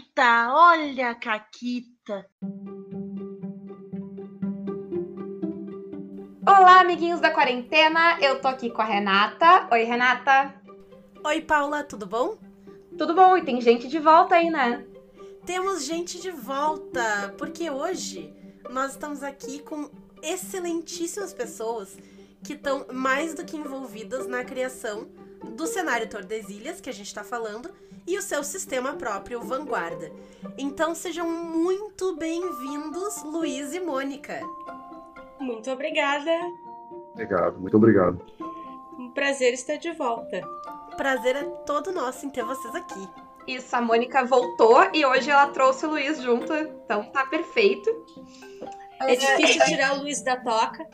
Caquita, olha a Caquita. Olá, amiguinhos da quarentena. Eu tô aqui com a Renata. Oi, Renata. Oi, Paula, tudo bom? Tudo bom? E tem gente de volta aí, né? Temos gente de volta, porque hoje nós estamos aqui com excelentíssimas pessoas que estão mais do que envolvidas na criação do cenário Tordesilhas, que a gente está falando, e o seu sistema próprio, Vanguarda. Então sejam muito bem-vindos, Luiz e Mônica. Muito obrigada. Obrigado, muito obrigado. Um prazer estar de volta. Prazer é todo nosso em ter vocês aqui. Isso, a Mônica voltou e hoje ela trouxe o Luiz junto, então tá perfeito. É difícil tirar o Luiz da toca.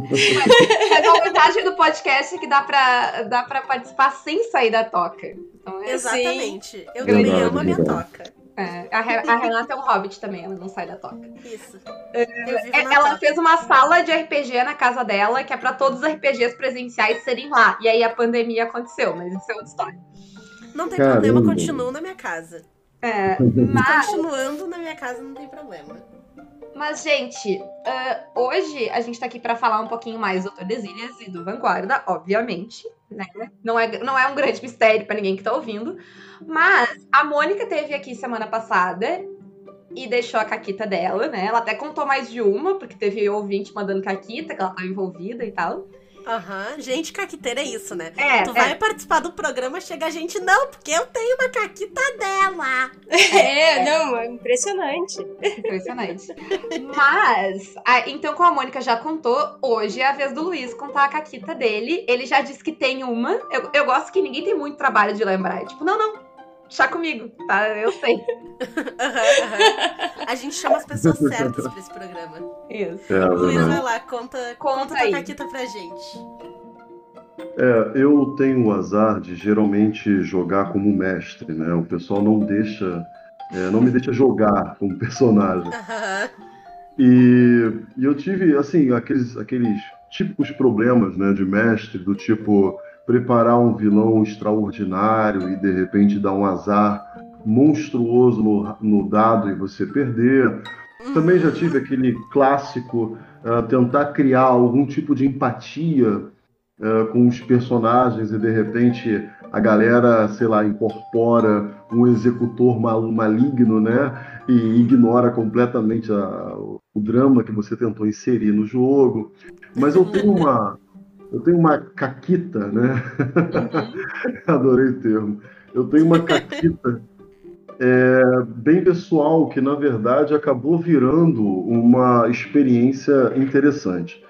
Mas a vantagem do podcast é que dá pra, dá pra participar sem sair da toca. Então, é Exatamente. Eu também amo a minha toca. É, a, Re- a Renata é um hobbit também, ela não sai da toca. Isso. É, Ela toca. fez uma sala de RPG na casa dela, que é pra todos os RPGs presenciais serem lá. E aí a pandemia aconteceu, mas isso é outra história. Não tem Caramba. problema, continuo na minha casa. É, mas, Continuando na minha casa, não tem problema. Mas, gente, ah, hoje a gente tá aqui pra falar um pouquinho mais do Tordesilhas e do Vanguarda, obviamente. Né? Não, é, não é um grande mistério pra ninguém que tá ouvindo. Mas a Mônica teve aqui semana passada e deixou a caquita dela, né? Ela até contou mais de uma, porque teve ouvinte mandando caquita, que ela tava envolvida e tal. Aham. Gente, caquiteira é isso, né? É, tu é. vai participar do programa, chega a gente, não, porque eu tenho uma caquita dela. É, não, é impressionante. Impressionante. Mas, a- então, como a Mônica já contou, hoje é a vez do Luiz contar a caquita dele. Ele já disse que tem uma. Eu, eu gosto que ninguém tem muito trabalho de lembrar. É tipo, não, não, chá comigo, tá? Eu sei. Aham, aham. A gente chama as pessoas certas pra esse programa. Isso. É, Luiz, vai lá, conta, Conta conta, aí. tua caquita pra gente. É, eu tenho o azar de geralmente jogar como mestre, né? O pessoal não deixa, é, não me deixa jogar como personagem. Aham. E, e eu tive, assim, aqueles, aqueles típicos problemas, né, de mestre, do tipo preparar um vilão extraordinário e de repente dar um azar monstruoso no, no dado e você perder. Também já tive aquele clássico ah, tentar criar algum tipo de empatia ah, com os personagens e de repente a galera, sei lá, incorpora um executor mal- maligno, né? E ignora completamente a- o drama que você tentou inserir no jogo. Mas eu tenho uma, eu tenho uma caquita, né? Adorei o termo. Eu tenho uma caquita é, bem pessoal que, na verdade, acabou virando uma experiência interessante.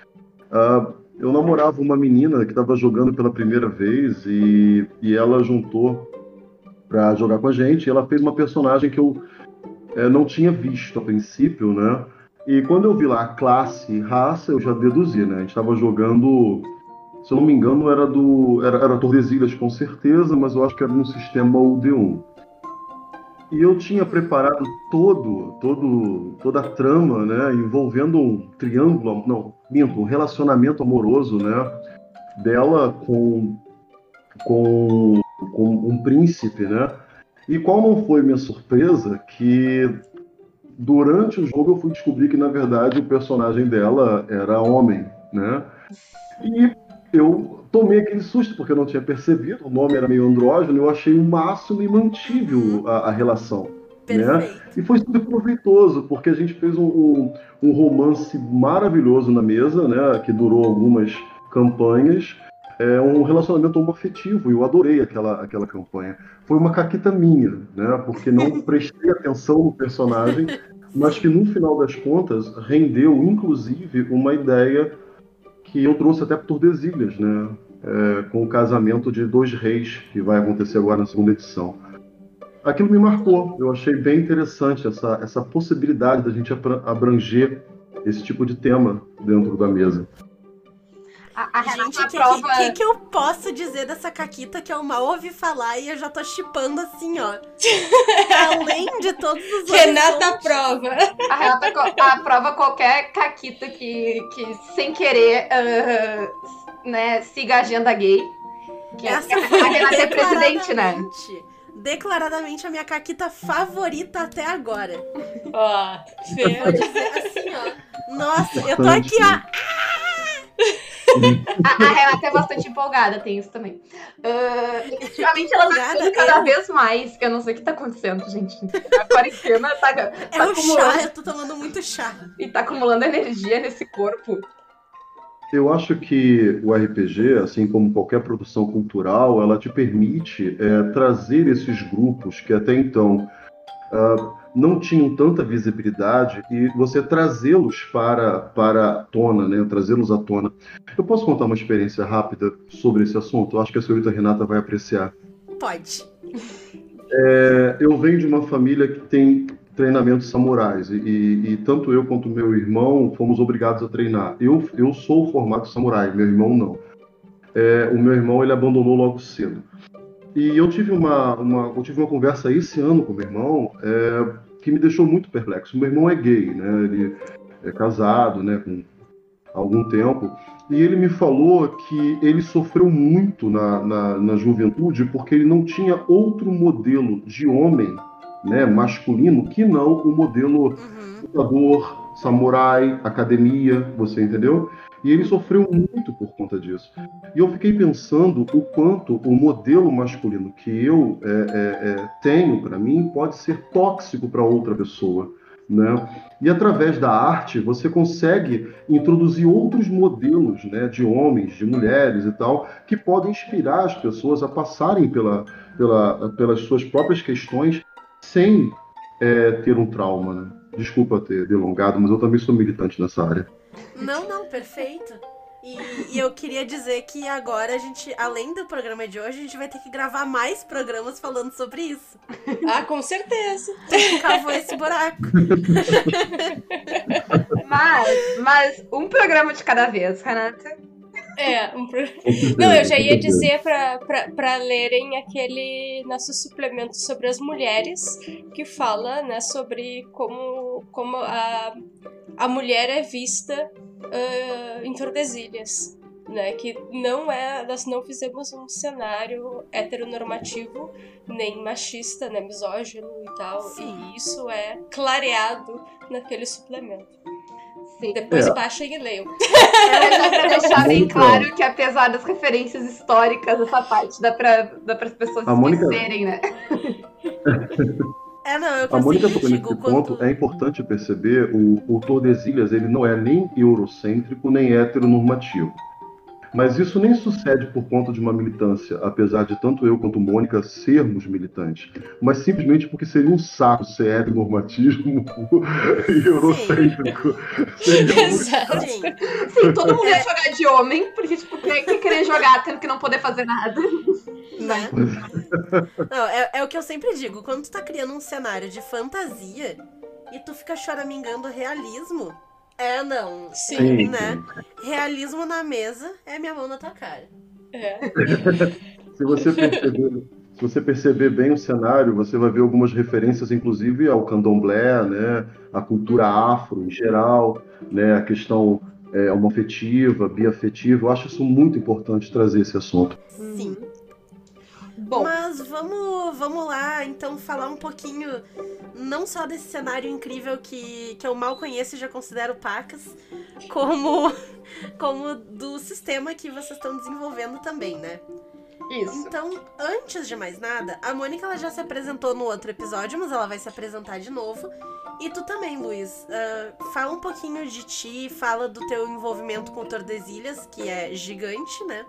Ah, eu namorava uma menina que estava jogando pela primeira vez e, e ela juntou para jogar com a gente. E ela fez uma personagem que eu é, não tinha visto a princípio, né? E quando eu vi lá a classe e raça, eu já deduzi, né? A gente estava jogando, se eu não me engano, era do. Era, era Tordesilhas com certeza, mas eu acho que era no sistema UD1. E eu tinha preparado todo, todo, toda a trama, né? Envolvendo um triângulo, não, minto, um relacionamento amoroso, né? Dela com, com, com um príncipe, né? E qual não foi minha surpresa que durante o jogo eu fui descobrir que na verdade o personagem dela era homem, né? E eu tomei aquele susto porque eu não tinha percebido, o nome era meio andrógeno, eu achei o máximo e mantive a, a relação. Perfeito. E foi super proveitoso, porque a gente fez um, um, um romance maravilhoso na mesa, né? Que durou algumas campanhas. É um relacionamento homoafetivo, e eu adorei aquela, aquela campanha. Foi uma caquita minha, né? Porque não prestei atenção no personagem, mas que no final das contas rendeu, inclusive, uma ideia que eu trouxe até para Tordesilhas, né? É, com o casamento de dois reis, que vai acontecer agora na segunda edição aquilo me marcou. Eu achei bem interessante essa, essa possibilidade da gente abra- abranger esse tipo de tema dentro da mesa. A, a Gente, o que, aprova. que, que que eu posso dizer dessa caquita que eu mal ouvi falar e eu já tô chipando assim, ó. Além de todos os Renata horizontes. prova. A Renata aprova qualquer caquita que, que sem querer, ah, né, siga a agenda gay. Que Essa a foi Renata é presidente, né? declaradamente a minha caquita favorita até agora. Ó, Vou Fê. dizer assim, ó. Nossa, eu tô aqui, ó. A, a Renata é bastante empolgada, tem isso também. Ah, ultimamente ela tá ficando cada é. vez mais. Eu não sei o que tá acontecendo, gente. A quarentena tá, É tá acumulando, chá, eu tô tomando muito chá. e tá acumulando energia nesse corpo. Eu acho que o RPG, assim como qualquer produção cultural, ela te permite é, trazer esses grupos que até então ah, não tinham tanta visibilidade e você trazê-los para, para a tona, né? trazê-los à tona. Eu posso contar uma experiência rápida sobre esse assunto? Eu acho que a senhorita Renata vai apreciar. Pode. É, eu venho de uma família que tem treinamentos samurais e, e- e tanto eu quanto meu irmão fomos obrigados a treinar. Eu, eu sou formado samurai, meu irmão não. É, o meu irmão ele abandonou logo cedo. E eu tive uma, uma, eu tive uma conversa esse ano com meu irmão é, que me deixou muito perplexo. Meu irmão é gay, né? Ele é casado, né? Com algum tempo. E ele me falou que ele sofreu muito na, na, na juventude porque ele não tinha outro modelo de homem, né, masculino, que não o modelo Uhum. lutador, samurai, academia, você entendeu? E ele sofreu muito por conta disso. E eu fiquei pensando o quanto o modelo masculino que eu é, é, é, tenho para mim pode ser tóxico para outra pessoa. Né? E através da arte você consegue introduzir outros modelos né, de homens, de mulheres e tal, que podem inspirar as pessoas a passarem pela, pela, pelas suas próprias questões sem é, ter um trauma. Né? Desculpa ter delongado, mas eu também sou militante nessa área. Não, não, perfeito. E, e eu queria dizer que agora a gente, além do programa de hoje, a gente vai ter que gravar mais programas falando sobre isso. Ah, com certeza. Tu cavou esse buraco. Mas, mas um programa de cada vez, Renata. É, um pro- Não, eu já ia dizer pra lerem aquele nosso suplemento sobre as mulheres, que fala, né, sobre como, como a, a mulher é vista ah, em Tordesilhas. Né, que não é, nós não fizemos um cenário heteronormativo, nem machista, né, misógino e tal, Sim. e isso é clareado naquele suplemento. Sim. Depois É. baixem e leiam. É só pra deixar bem claro que apesar das referências históricas, essa parte dá pra, dá para as pessoas A Mônica- esquecerem, né? É, não, eu A Mônica tocou nesse quando... ponto, é importante perceber, o, o Tordesilhas ele não é nem eurocêntrico, nem heteronormativo. Mas isso nem sucede por conta de uma militância, apesar de tanto eu quanto Mônica sermos militantes, mas simplesmente porque seria um saco ser heteronormatismo e eurocêntrico. Exato. Sim, Sim, todo mundo ia jogar de homem, porque, tipo, quem que querer jogar tendo que não poder fazer nada? né? Não, é, é o que eu sempre digo. Quando tu tá criando um cenário de fantasia e tu fica choramingando realismo, é não. Sim. Sim, né? sim. Realismo na mesa é minha mão na tua cara. É. Se você perceber, se você perceber bem o cenário, você vai ver algumas referências, inclusive ao candomblé, né, a cultura afro em geral, né, a questão é, homoafetiva, biafetiva. Eu acho isso muito importante trazer esse assunto. Sim. Bom, Mas vamos, vamos lá, então, falar um pouquinho, não só desse cenário incrível que, que eu mal conheço e já considero pacas, como, como do sistema que vocês estão desenvolvendo também, né? isso. Então, antes de mais nada, a Mônica ela já se apresentou no outro episódio, mas ela vai se apresentar de novo. E tu também, Luiz. Ah, fala um pouquinho de ti, fala do teu envolvimento com o Tordesilhas, que é gigante, né?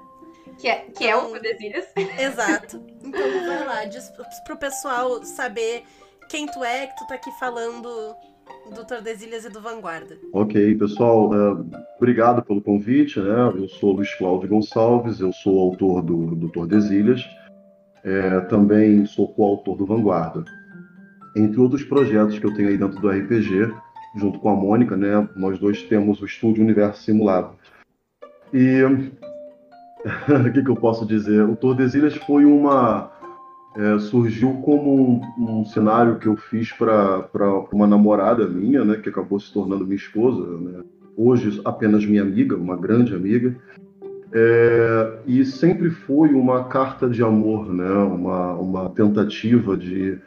Que é, que é o Tordesilhas. Exato. Então vai lá, diz pro pessoal saber quem tu é, que tu tá aqui falando do Tordesilhas e do Vanguarda. Ok, pessoal, é, obrigado pelo convite. Né? Eu sou Luiz Cláudio Gonçalves, eu sou autor do, do Tordesilhas, é, também sou coautor do Vanguarda. Entre outros projetos que eu tenho aí dentro do RPG, junto com a Mônica, né? nós dois temos o Estúdio Universo Simulado. E o que, que eu posso dizer? O Tordesilhas foi uma. é, surgiu como um, um cenário que eu fiz para uma namorada minha, né, que acabou se tornando minha esposa, né? hoje apenas minha amiga, uma grande amiga. É, e sempre foi uma carta de amor, né? uma, uma tentativa de,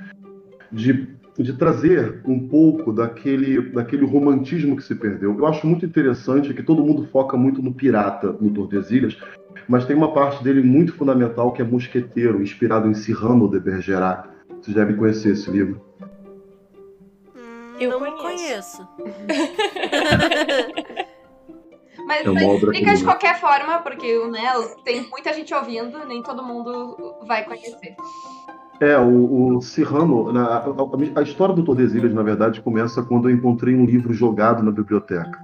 de, de trazer um pouco daquele, daquele romantismo que se perdeu. Eu acho muito interessante que todo mundo foca muito no pirata, no Tordesilhas, mas tem uma parte dele muito fundamental que é Mosqueteiro, inspirado em Cyrano de Bergerac. Vocês devem conhecer esse livro. Eu não conheço. Mas, É mas explica de qualquer forma, porque né, tem muita gente ouvindo, nem todo mundo vai conhecer. É, o, o Cyrano, na- a, a- a história do Tordesilhas, na verdade, começa quando eu encontrei um livro jogado na biblioteca.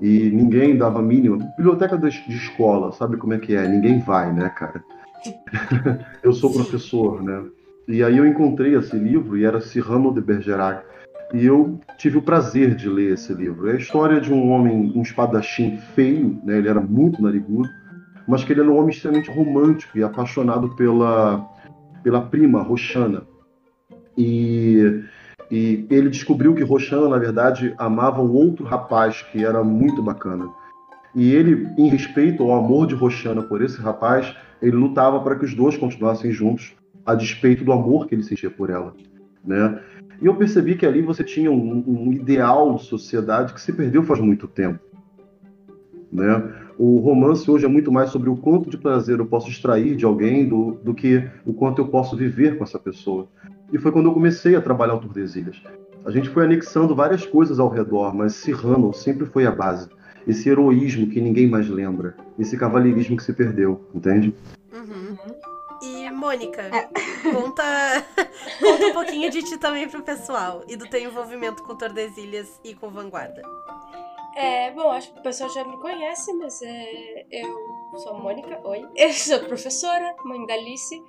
E ninguém dava mínima. Biblioteca de, de escola, sabe como é que é? Ninguém vai, né, cara? eu sou professor, né? E aí eu encontrei esse livro e era Cyrano de Bergerac. E eu tive o prazer de ler esse livro. É a história de um homem, um espadachim feio, né? Ele era muito narigudo, mas que ele era um homem extremamente romântico e apaixonado pela, pela prima, Roxana. E, e ele descobriu que Roxana, na verdade, amava um outro rapaz que era muito bacana. E ele, em respeito ao amor de Roxana por esse rapaz, ele lutava para que os dois continuassem juntos, a despeito do amor que ele sentia por ela, né? E eu percebi que ali você tinha um, um ideal de sociedade que se perdeu faz muito tempo, né? O romance hoje é muito mais sobre o quanto de prazer eu posso extrair de alguém do, do que o quanto eu posso viver com essa pessoa. E foi quando eu comecei a trabalhar o Tordesilhas. A gente foi anexando várias coisas ao redor, mas Cyrano sempre foi a base. Esse heroísmo que ninguém mais lembra. Esse cavalheirismo que se perdeu, entende? Uhum. E, Mônica, É. conta, conta um pouquinho de ti também pro pessoal e do teu envolvimento com Tordesilhas e com Vanguarda. É, bom, acho que o pessoal já me conhece, mas é, eu sou a Mônica, oi. Eu sou professora, mãe da Alice.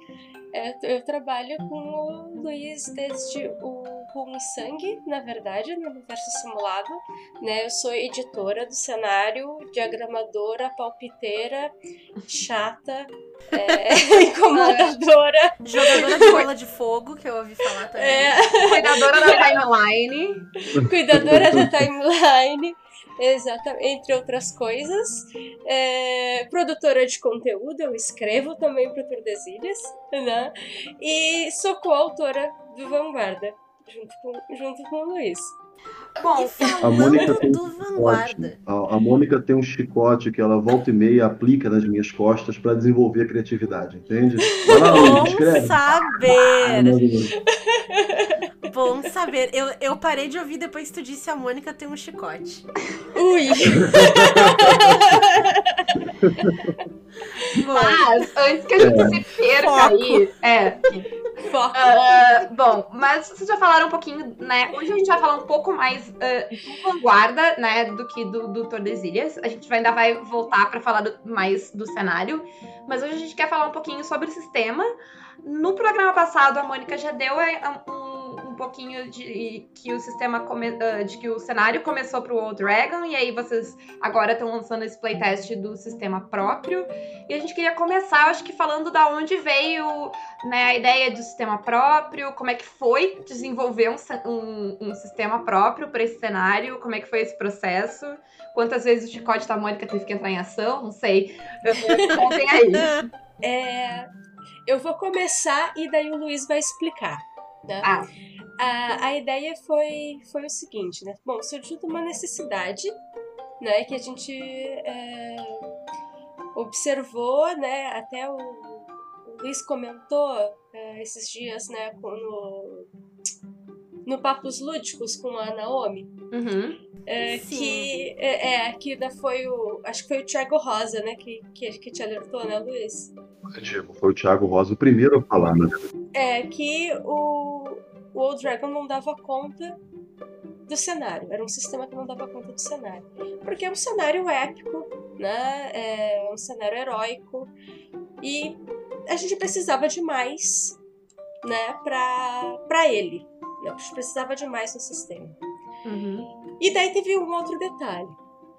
É, eu trabalho com o Luiz desde o Rum e Sangue, na verdade, no universo simulado. Né? Eu sou editora do cenário, diagramadora, palpiteira, chata, é, incomodadora. Jogadora de bola de fogo, que eu ouvi falar também. É, Cuidadora da timeline. cuidadora da timeline, exatamente, entre outras coisas. É, produtora de conteúdo, eu escrevo também para Tordesilhas, né? E sou coautora do Vanguarda, junto com, junto com o Luiz. Bom, A Mônica falando tem do um Vanguarda. chicote. A, a Mônica tem um chicote que ela volta e meia aplica nas minhas costas para desenvolver a criatividade, entende? Vai lá, Luiz, Bom escreve. Ah, saber! Deus. Bom saber. Eu, eu parei de ouvir depois que tu disse a Mônica tem um chicote. Ui! Bom, mas antes que a gente se perca Foco. aí. É. Foco. ah, bom, mas vocês já falaram um pouquinho, né? Hoje a gente vai falar um pouco mais ah, do Vanguarda, né? Do que do, do Tordesilhas. A gente ainda vai voltar para falar do- mais do cenário. Mas hoje a gente quer falar um pouquinho sobre o sistema. No programa passado, a Mônica já deu é, um pouquinho de que o sistema come- ah, de que o cenário começou pro Old Dragon, e aí vocês agora estão lançando esse playtest do sistema próprio. E a gente queria começar, acho que falando da onde veio né, a ideia do sistema próprio, como é que foi desenvolver um, um- um sistema próprio para esse cenário, como é que foi esse processo, quantas vezes o chicote da Mônica teve que entrar em ação, não sei. Contem aí. É, eu vou começar e daí o Luiz vai explicar. Né? Ah. A, a ideia foi, foi o seguinte, né? Bom, surgiu de uma necessidade, né? Que a gente é, observou, né? Até o, o Luiz comentou é, esses dias, né? No, no Papos Lúdicos com a Naomi. Uhum. É, que é, é, que da foi o. Acho que foi o Thiago Rosa, né? Que, que, que te alertou, né, Luiz? Foi o Thiago Rosa o primeiro a falar, né? É que o, o Old Dragon não dava conta do cenário. Era um sistema que não dava conta do cenário. Porque é um cenário épico, né? É um cenário heróico. E a gente precisava de mais, né? Pra, pra ele. Né? A gente precisava de mais no sistema. Uhum. E daí teve um outro detalhe.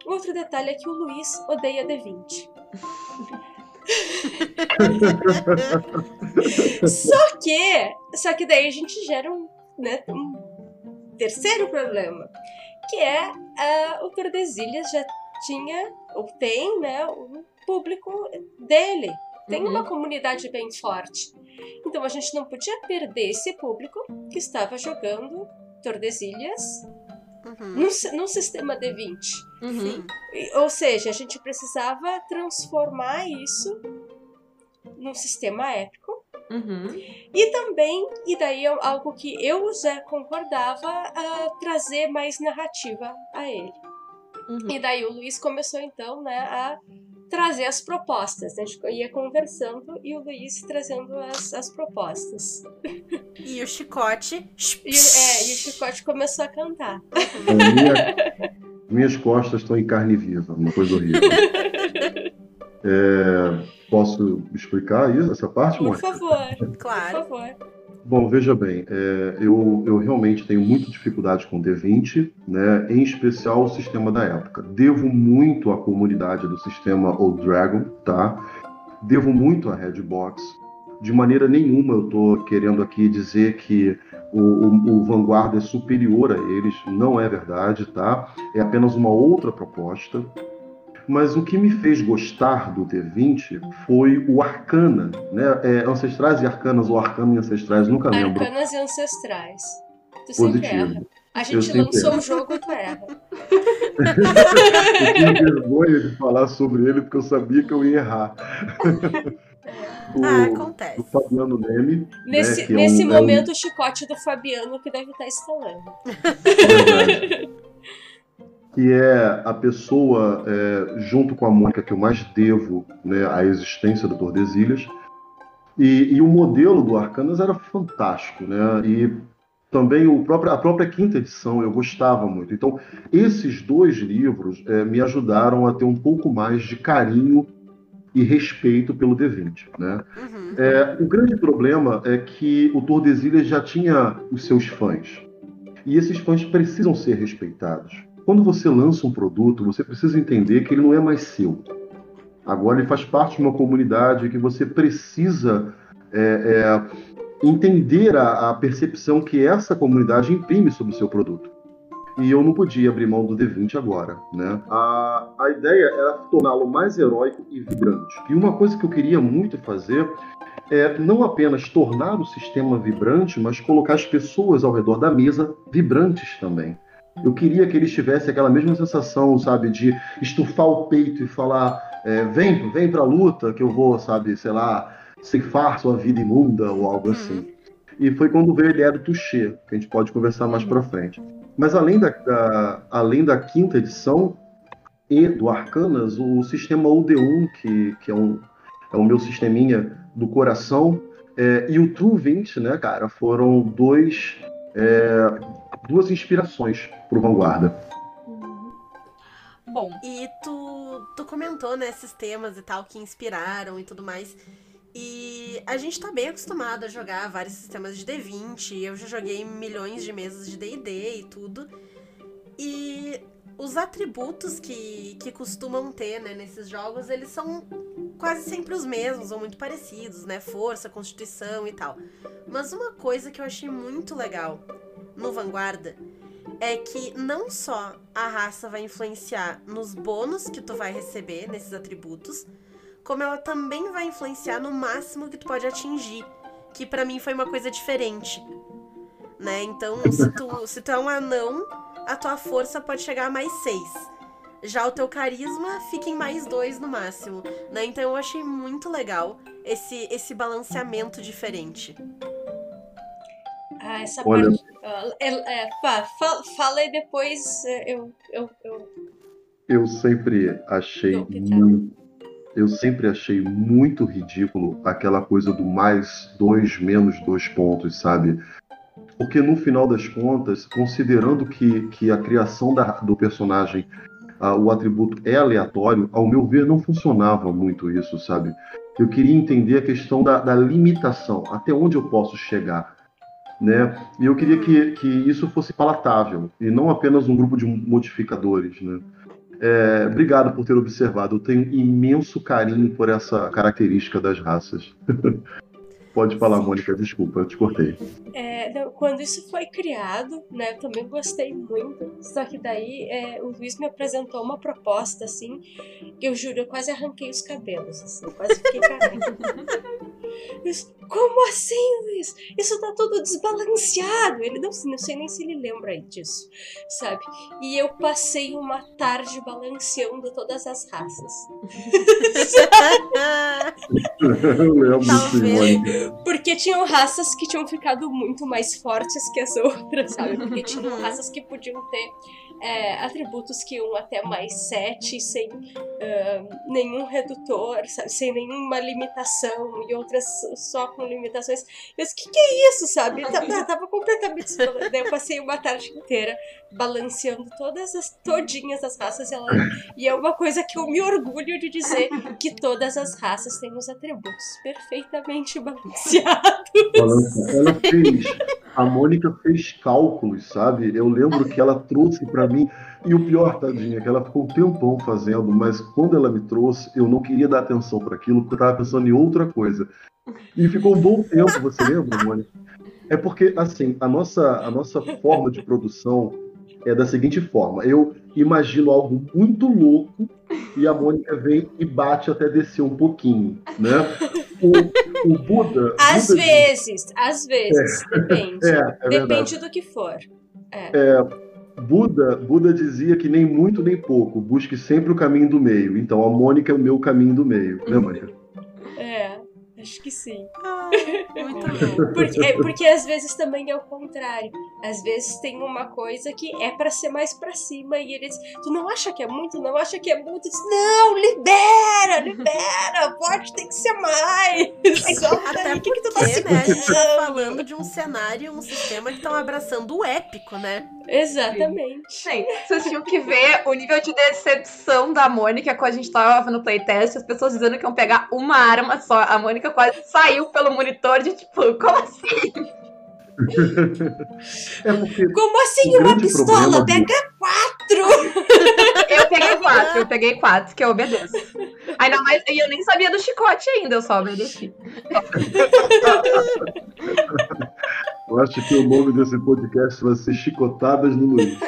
Um outro detalhe é que o Luiz odeia D20. Só que, só que daí a gente gera um, né, um terceiro problema, que é ah, o Tordesilhas já tinha ou tem, né, um público dele. Tem Uhum. uma comunidade bem forte. Então a gente não podia perder esse público que estava jogando Tordesilhas Uhum. num, num sistema D20. Uhum. E- Ou seja, a gente precisava transformar isso num sistema épico. Uhum. E também, e daí é algo que eu já concordava, a trazer mais narrativa a ele. Uhum. E daí o Luiz começou então, né, a trazer as propostas. A gente ia conversando e o Luiz trazendo as, as propostas. E o chicote. E, o- é, e o Chicote começou a cantar. A minha- minhas costas estão em carne viva, uma coisa horrível. É, posso explicar isso, essa parte, Por Mônica? favor, por Claro. favor. Bom, veja bem, é, eu, eu realmente tenho muita dificuldade com D20, né, em especial o sistema da época. Devo muito à comunidade do sistema Old Dragon, tá? Devo muito à Redbox. De maneira nenhuma eu estou querendo aqui dizer que o, o, o Vanguarda é superior a eles, não é verdade, tá? É apenas uma outra proposta. Mas o que me fez gostar do D20 foi o Arcana, né? É, ancestrais e Arcanas, ou Arcana e Ancestrais, nunca lembro. Arcanas e ancestrais. Tu sempre erra. Positivo. A gente lançou erro. um jogo, tu erra. Eu tinha vergonha de falar sobre ele porque eu sabia que eu ia errar. o, Ah, o acontece. Fabiano Neme, Nesse, né, que é um- nesse é um- momento, o chicote do Fabiano que deve estar instalando. verdade, que é a pessoa, é, junto com a Mônica, que eu mais devo né, à existência do Tordesilhas. E, e o modelo do Arcanas era fantástico, né? E também o próprio, a própria quinta edição eu gostava muito. Então, esses dois livros é, me ajudaram a ter um pouco mais de carinho e respeito pelo D20, né? Uhum. É, o grande problema é que o Tordesilhas já tinha os seus fãs. E esses fãs precisam ser respeitados. Quando você lança um produto, você precisa entender que ele não é mais seu. Agora ele faz parte de uma comunidade que você precisa é, é, entender a, a percepção que essa comunidade imprime sobre o seu produto. E eu não podia abrir mão do D20 agora, né? A, a ideia era torná-lo mais heróico e vibrante. E uma coisa que eu queria muito fazer é não apenas tornar o sistema vibrante, mas colocar as pessoas ao redor da mesa vibrantes também. Eu queria que eles tivessem aquela mesma sensação, sabe, de estufar o peito e falar: é, vem, vem pra luta, que eu vou, sabe, sei lá, ceifar sua vida imunda ou algo assim. E foi quando veio a ideia do Touché, que a gente pode conversar mais pra frente. Mas além da, da- além da quinta edição e do Arcanas, o sistema UD1, que, que é, um, é o meu sisteminha do coração, é, e o True 20, né, cara, foram dois, é, duas inspirações pro Vanguarda. Bom, E tu, tu comentou, né, esses temas e tal que inspiraram e tudo mais. E a gente tá bem acostumado a jogar vários sistemas de D20. Eu já joguei milhões de mesas de DD e tudo. E os atributos que, que costumam ter, né, nesses jogos, eles são quase sempre os mesmos, ou muito parecidos, né? Força, constituição e tal. Mas uma coisa que eu achei muito legal no Vanguarda é que não só a raça vai influenciar nos bônus que tu vai receber nesses atributos, como ela também vai influenciar no máximo que tu pode atingir, que pra mim foi uma coisa diferente. Né? Então, se tu, se tu é um anão, a tua força pode chegar a mais 6. Já o teu carisma fica em mais 2 no máximo. Né? Então eu achei muito legal esse, esse balanceamento diferente. Ah, essa Olha- parte. ah, é, é, pá, fa- fala e depois é, eu, eu, eu. Eu sempre achei muito. Eu sempre achei muito ridículo aquela coisa do mais dois, menos dois pontos, sabe? Porque no final das contas, considerando que, que a criação da- do personagem, ah, o atributo é aleatório, ao meu ver, não funcionava muito isso, sabe? Eu queria entender a questão da, da limitação, até onde eu posso chegar. Né? E eu queria que, que isso fosse palatável, e não apenas um grupo de modificadores, né? É, obrigado por ter observado. Eu tenho imenso carinho por essa característica das raças. Pode falar, Mônica, desculpa, eu te cortei. É, não, quando isso foi criado, né, eu também gostei muito. Só que daí é, o Luiz me apresentou uma proposta, assim, que eu juro, eu quase arranquei os cabelos, assim, eu quase fiquei careca. Como assim, Luiz? Isso tá tudo desbalanceado. Ele não, não sei nem se ele lembra disso, sabe? E eu passei uma tarde balanceando todas as raças. Eu lembro Talvez. Mônica. Porque tinham raças que tinham ficado muito mais fortes que as outras, sabe? Porque tinham Uhum. raças que podiam ter é, atributos que iam até mais 7 sem ah, nenhum redutor, sabe? Sem nenhuma limitação, e outras só com limitações. Eu disse, que que é isso, sabe? Tava, tava completamente desbalanceado. Daí eu passei uma tarde inteira balanceando todas as todinhas as raças e, ela- e é uma coisa que eu me orgulho de dizer que todas as raças têm os atributos perfeitamente balanceados. Ela fez. A Mônica fez cálculos, sabe? Eu lembro que ela trouxe pra mim. E o pior, tadinha, é que ela ficou um tempão fazendo, mas quando ela me trouxe, eu não queria dar atenção para aquilo, porque eu tava pensando em outra coisa. E ficou um bom tempo, você lembra, Mônica? É porque, assim, a nossa, a nossa forma de produção é da seguinte forma: eu imagino algo muito louco e a Mônica vem e bate até descer um pouquinho, né? O, o Buda. Às Buda vezes, às vezes, depende. É, é depende do que for. Buda, Buda dizia que nem muito nem pouco, busque sempre o caminho do meio. Então a Mônica é o meu caminho do meio, né, Mônica? É, acho que sim. Ai, muito bom. Porque, é, porque às vezes também é o contrário. Às vezes tem uma coisa que é pra ser mais pra cima e eles. Tu não acha que é muito? Não acha que é muito? Diz, não, libera, libera, pode, tem que ser mais. Até o que, tu tá porque, né, a gente tá falando de um cenário, um sistema que estão abraçando o épico, né? Exatamente. Sim, vocês tinham que ver o nível de decepção da Mônica quando a gente tava no playtest, as pessoas dizendo que iam pegar uma arma só. A Mônica quase saiu pelo monitor de tipo, como assim? É porque Como assim uma pistola? Pega quatro! Eu peguei quatro, eu peguei quatro, que eu obedeço. Ainda mais, e eu nem sabia do chicote ainda, eu só obedeci. eu acho que o nome desse podcast vai ser Chicotadas no Luiz.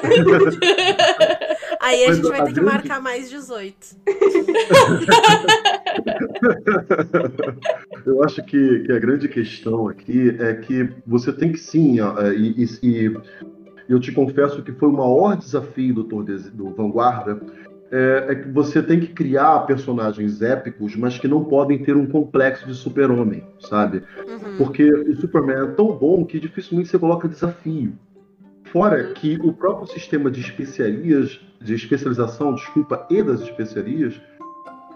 Aí a gente vai a ter que marcar mais 18. Eu acho que, que a grande questão aqui é que você tem que sim, é, e, e- eu te confesso que foi o maior desafio do, do Vanguarda, é, é que você tem que criar personagens épicos, mas que não podem ter um complexo de super-homem, sabe? Uhum. Porque o Superman é tão bom que dificilmente você coloca desafio. Fora que o próprio sistema de especiarias, de especialização, desculpa, e das especiarias,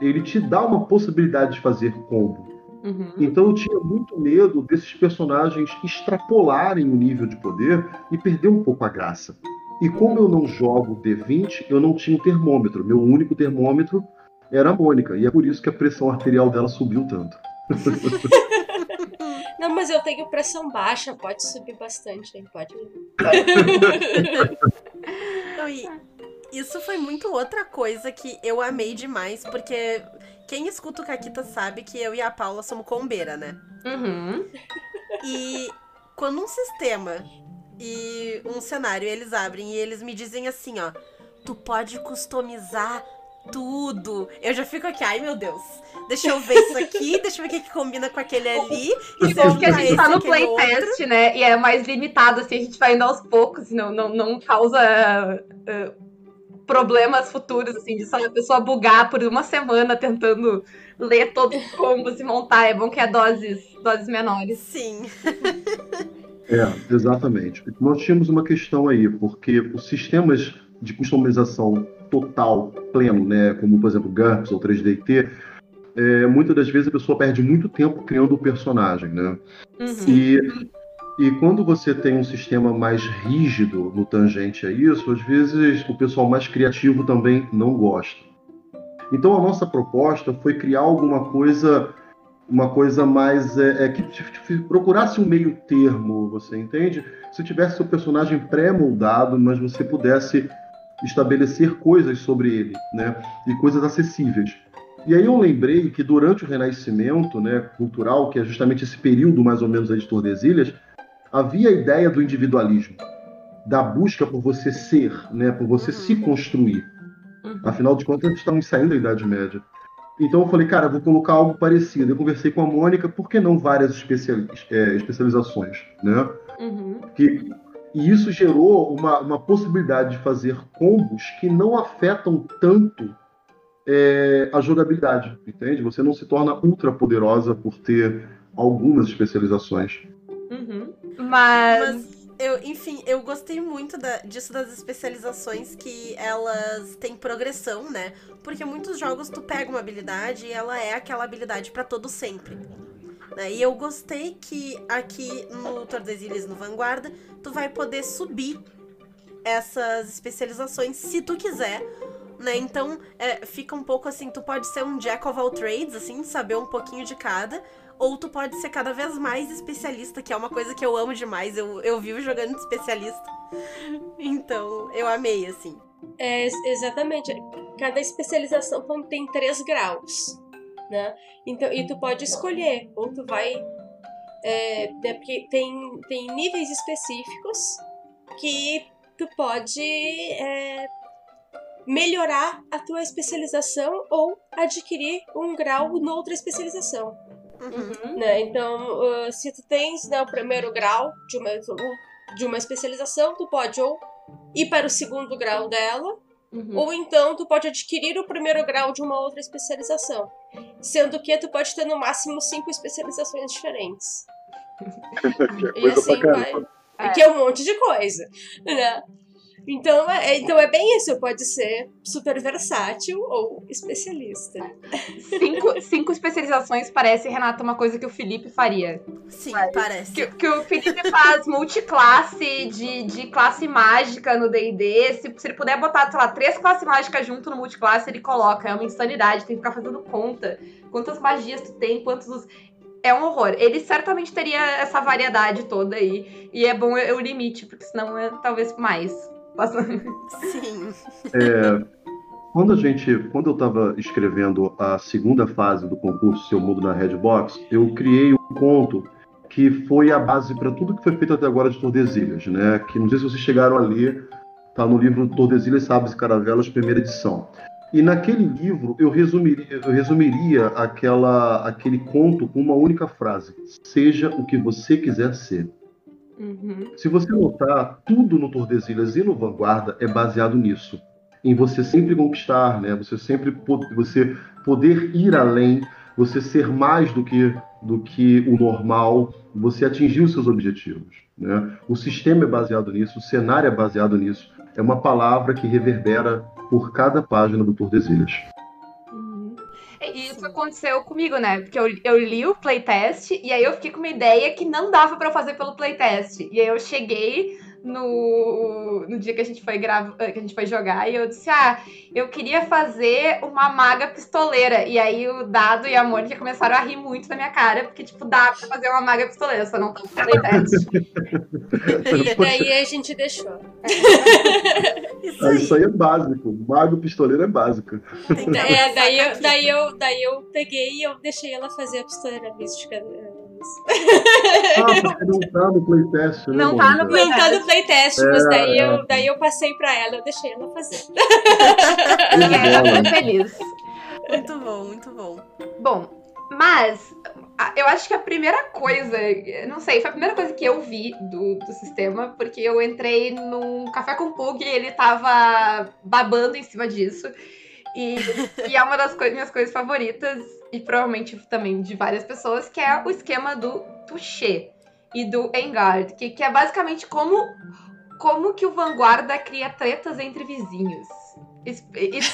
ele te dá uma possibilidade de fazer combo. Uhum. Então eu tinha muito medo desses personagens extrapolarem o nível de poder e perder um pouco a graça. E como eu não jogo D20, eu não tinha um termômetro. Meu único termômetro era a Mônica. E é por isso que a pressão arterial dela subiu tanto. Não, mas eu tenho pressão baixa, pode subir bastante, hein? Pode. Não, e isso foi muito outra coisa que eu amei demais, porque quem escuta o Caquita sabe que eu e a Paula somos combeira, né? Uhum. E quando um sistema e um cenário eles abrem e eles me dizem assim, ó, tu pode customizar tudo. Eu já fico aqui, ai meu Deus. Deixa eu ver isso aqui, deixa eu ver o que, que combina com aquele ali. E bom que a gente tá no playtest, né? E é mais limitado, assim, a gente vai indo aos poucos, não, não, não causa ah, problemas futuros, assim, de só a pessoa bugar por uma semana tentando ler todos os combos e montar. É bom que é doses, doses menores. Sim. É, exatamente. Nós tínhamos uma questão aí, porque os sistemas de customização total, pleno, né, como por exemplo GURPS ou 3DT, é, muitas das vezes a pessoa perde muito tempo criando o personagem, né? Uhum. E, e quando você tem um sistema mais rígido no tangente a isso, às vezes o pessoal mais criativo também não gosta. Então a nossa proposta foi criar alguma coisa, uma coisa mais é, é, que procurasse um meio termo, você entende? Se tivesse seu personagem pré-moldado, mas você pudesse estabelecer coisas sobre ele, né? E coisas acessíveis. E aí eu lembrei que durante o Renascimento né, cultural, que é justamente esse período mais ou menos aí de Tordesilhas, havia a ideia do individualismo, da busca por você ser, né, por você Uhum. se construir. Uhum. Afinal de contas, estamos saindo da Idade Média. Então eu falei, cara, vou colocar algo parecido. Eu conversei com a Mônica, por que não várias é, especializações, né? Uhum. Que, e isso gerou uma, uma possibilidade de fazer combos que não afetam tanto é, a jogabilidade, entende? Você não se torna ultra poderosa por ter algumas especializações. Uhum. Mas. Mas eu, enfim, eu gostei muito da- disso das especializações que elas têm progressão, né? Porque muitos jogos tu pega uma habilidade e ela é aquela habilidade pra todo sempre. Né? E eu gostei que aqui no Tordesilhas no Vanguarda, tu vai poder subir essas especializações se tu quiser. Né? Então, é, fica um pouco assim, tu pode ser um jack of all trades, assim, saber um pouquinho de cada, ou tu pode ser cada vez mais especialista, que é uma coisa que eu amo demais. Eu, eu vivo jogando de especialista. Então, eu amei, assim. É, ex- exatamente. Cada especialização tem três graus, né? Então, e tu pode escolher, ou tu vai... É, né, porque tem, tem níveis específicos que tu pode é, melhorar a tua especialização ou adquirir um grau noutra especialização. Uhum. Uhum. né? Então, uh, se tu tens né, o primeiro grau de uma, de uma especialização, tu pode ou ir para o segundo grau dela, Uhum. ou então tu pode adquirir o primeiro grau de uma outra especialização. Sendo que tu pode ter no máximo cinco especializações diferentes. E assim vai. É. Que é um monte de coisa, né? Então é, então é bem isso, pode ser super versátil ou especialista. Cinco, cinco especializações parece, Renata, uma coisa que o Felipe faria. Sim, parece. Que, que o Felipe faz multiclasse de, de classe mágica no D&D. Se, se ele puder botar, sei lá, três classes mágicas junto no multiclasse, ele coloca. É uma insanidade, tem que ficar fazendo conta. Quantas magias tu tem, quantos... os- É um horror. Ele certamente teria essa variedade toda aí. E é bom é o limite, porque senão é talvez mais. Sim. É, quando a gente, quando eu estava escrevendo a segunda fase do concurso Seu Mundo na Redbox, eu criei um conto que foi a base para tudo que foi feito até agora de Tordesilhas, né? Que não sei se vocês chegaram a ler, tá no livro Tordesilhas, Sabres e Caravelas, primeira edição. E naquele livro eu resumiria, eu resumiria aquela, aquele conto com uma única frase: seja o que você quiser ser. Uhum. Se você notar, tudo no Tordesilhas e no Vanguarda é baseado nisso. Em você sempre conquistar, né? Você sempre você poder ir além, você ser mais do que do que o normal, você atingir os seus objetivos, né? O sistema é baseado nisso, o cenário é baseado nisso. É uma palavra que reverbera por cada página do Tordesilhas. E isso Sim. aconteceu comigo, né? Porque eu, eu li o playtest e aí eu fiquei com uma ideia que não dava pra eu fazer pelo playtest. E aí eu cheguei no, no dia que a gente foi grava, que a gente foi jogar e eu disse: "Ah, eu queria fazer uma maga pistoleira". E aí o Dado e a Mônica começaram a rir muito da minha cara, porque tipo, dá pra fazer uma maga pistoleira, só não tá playtest. E daí a gente deixou. Isso Ah, aí. Isso aí é básico. Mago pistoleiro é básico. É, daí eu, daí, eu, daí eu peguei e eu deixei ela fazer a pistoleira mística. Ah, porque não tá no playtest, né, Não tá no Mônica? Não tá no playtest, mas É, daí é. eu, daí eu passei pra ela, eu deixei ela fazer. E ela foi feliz. Muito bom, muito bom. Bom, mas eu acho que a primeira coisa, não sei, foi a primeira coisa que eu vi do, do sistema, porque eu entrei num café com Pug e ele tava babando em cima disso. E, e é uma das coi- minhas coisas favoritas, e provavelmente também de várias pessoas, que é o esquema do touché e do Engard, que, que é basicamente como, como que o Vanguarda cria tretas entre vizinhos. Explica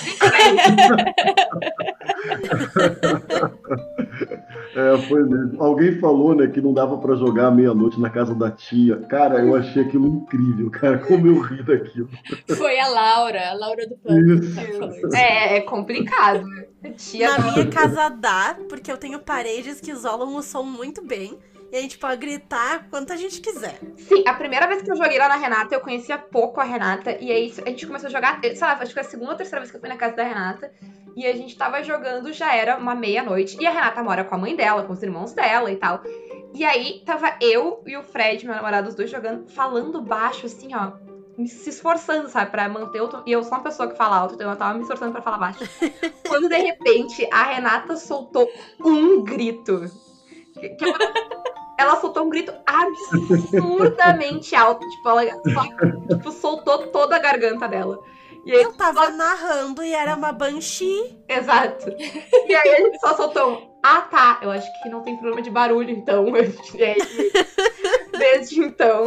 É, foi mesmo. Alguém falou, né, que não dava pra jogar meia-noite na casa da tia. Cara, eu achei aquilo incrível, cara. Como eu ri daquilo. Foi a Laura, a Laura do falou isso. É, é complicado. Tia Na minha casa dá, porque eu tenho paredes que isolam o som muito bem. E a gente pode gritar quanto a gente quiser. Sim, a primeira vez que eu joguei lá na Renata, eu conhecia pouco a Renata. E aí a gente começou a jogar, sei lá, acho que foi a segunda ou terceira vez que eu fui na casa da Renata. E a gente tava jogando, já era uma meia-noite. E a Renata mora com a mãe dela, com os irmãos dela e tal. E aí tava eu e o Fred, meu namorado, os dois jogando, falando baixo, assim, ó. Se esforçando, sabe, pra manter o tom. E eu sou uma pessoa que fala alto, então eu tava me esforçando pra falar baixo. Quando de repente a Renata soltou um grito. Que, que eu- ela soltou um grito absurdamente alto. Tipo, ela só, tipo, soltou toda a garganta dela. E aí, Eu tava narrando e era uma banshee. Exato. E aí a gente só soltou um, ah tá, eu acho que não tem problema de barulho, então. Aí, desde então,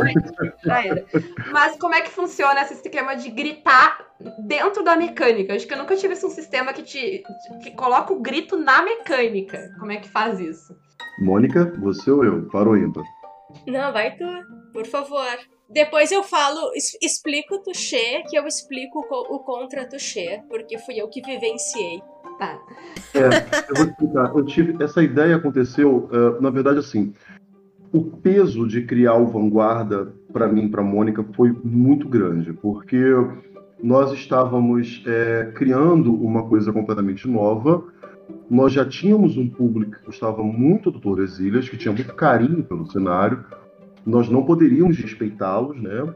já era. Mas como é que funciona esse esquema de gritar dentro da mecânica? Eu acho que eu nunca tive esse um sistema que te que coloca o grito na mecânica. Como é que faz isso? Mônica, você ou eu? Para o ímpar? Não, vai tu, por favor. Depois eu falo, explico o touché, que eu explico o co- o contra touché, porque fui eu que vivenciei. Tá. É, eu vou explicar. Eu tive, essa ideia aconteceu, eh, na verdade, assim. O peso de criar o Vanguarda, para mim, para Mônica, foi muito grande, porque nós estávamos eh, criando uma coisa completamente nova. Nós já tínhamos um público que gostava muito do Tordesilhas, que tinha muito carinho pelo cenário. Nós não poderíamos despeitá-los, né?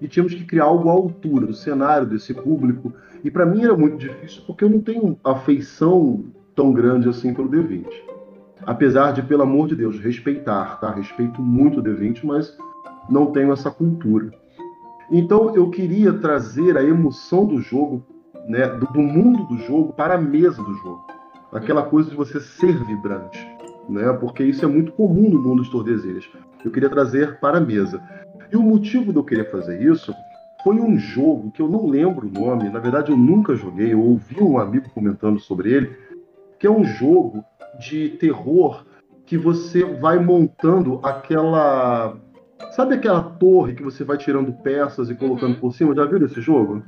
E tínhamos que criar algo à altura do cenário desse público. E para mim era muito difícil porque eu não tenho afeição tão grande assim pelo D20. Apesar de, pelo amor de Deus, respeitar, tá? Respeito muito o D20, mas não tenho essa cultura. Então eu queria trazer a emoção do jogo, né, do mundo do jogo para a mesa do jogo. Aquela coisa de você ser vibrante, né? Porque isso é muito comum no mundo dos Tordesilhas. Eu queria trazer para a mesa. E o motivo de eu querer fazer isso foi um jogo que eu não lembro o nome, na verdade eu nunca joguei, eu ouvi um amigo comentando sobre ele, que é um jogo de terror que você vai montando aquela. Sabe aquela torre que você vai tirando peças e colocando Uhum. por cima? Já viram esse jogo?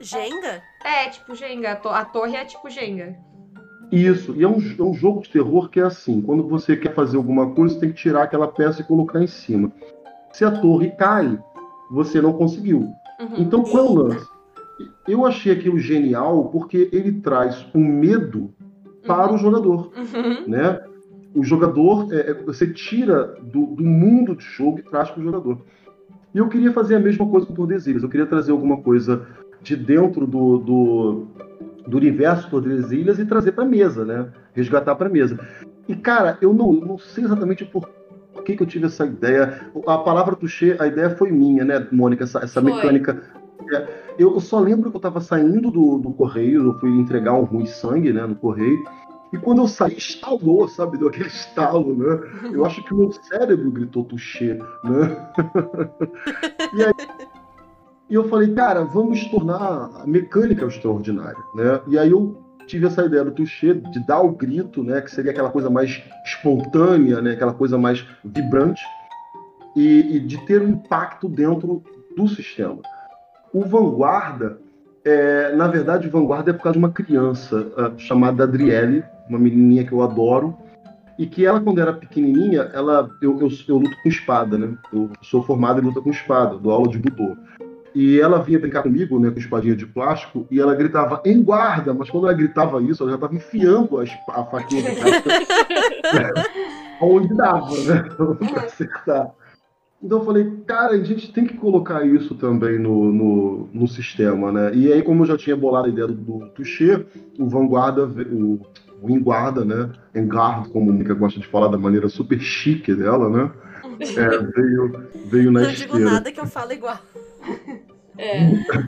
Jenga? É, tipo Jenga. A torre é tipo Jenga. Isso, e é um, é um jogo de terror que é assim: quando você quer fazer alguma coisa, você tem que tirar aquela peça e colocar em cima. Se a torre cai, você não conseguiu. Uhum. Então, qual é o lance? Eu achei aquilo genial porque ele traz o medo para o jogador, Uhum. né? O jogador, é, é, você tira do, do mundo de jogo e traz para o jogador. E eu queria fazer a mesma coisa com o Tordesilhas. Eu queria trazer alguma coisa de dentro do, do, do universo Tordesilhas e trazer para mesa, né? Resgatar para mesa. E, cara, eu não, não sei exatamente por que, que eu tive essa ideia. A palavra touché, a ideia foi minha, né, Mônica? Essa, essa mecânica. É, eu só lembro que eu estava saindo do, do correio, eu fui entregar um ruim sangue, né, no correio. E quando eu saí, estalou, sabe? Deu aquele estalo, né? Eu acho que o meu cérebro gritou touché, né? e aí e eu falei, cara, vamos tornar a mecânica extraordinária, né? E aí eu tive essa ideia do touché, de dar o grito, né? Que seria aquela coisa mais espontânea, né? Aquela coisa mais vibrante e, e de ter um impacto dentro do sistema. O Vanguarda, é, na verdade, o Vanguarda é por causa de uma criança ah, chamada Adriele, uma menininha que eu adoro, e que ela, quando era pequenininha, ela, eu, eu, eu luto com espada, né? Eu sou formado em luta com espada, dou aula de budô. E ela vinha brincar comigo, né, com espadinha de plástico, e ela gritava, em guarda, mas quando ela gritava isso, ela já estava enfiando a, a faquinha de cara onde dava, né, pra acertar. Então eu falei, cara, a gente tem que colocar isso também no, no, no sistema, né? E aí, como eu já tinha bolado a ideia do, do touché, o Vanguarda, o, o Enguarda, né? Enguarda, como a Mika gosta de falar da maneira super chique dela, né? É, veio, veio na Não digo nada que eu falo igual. É,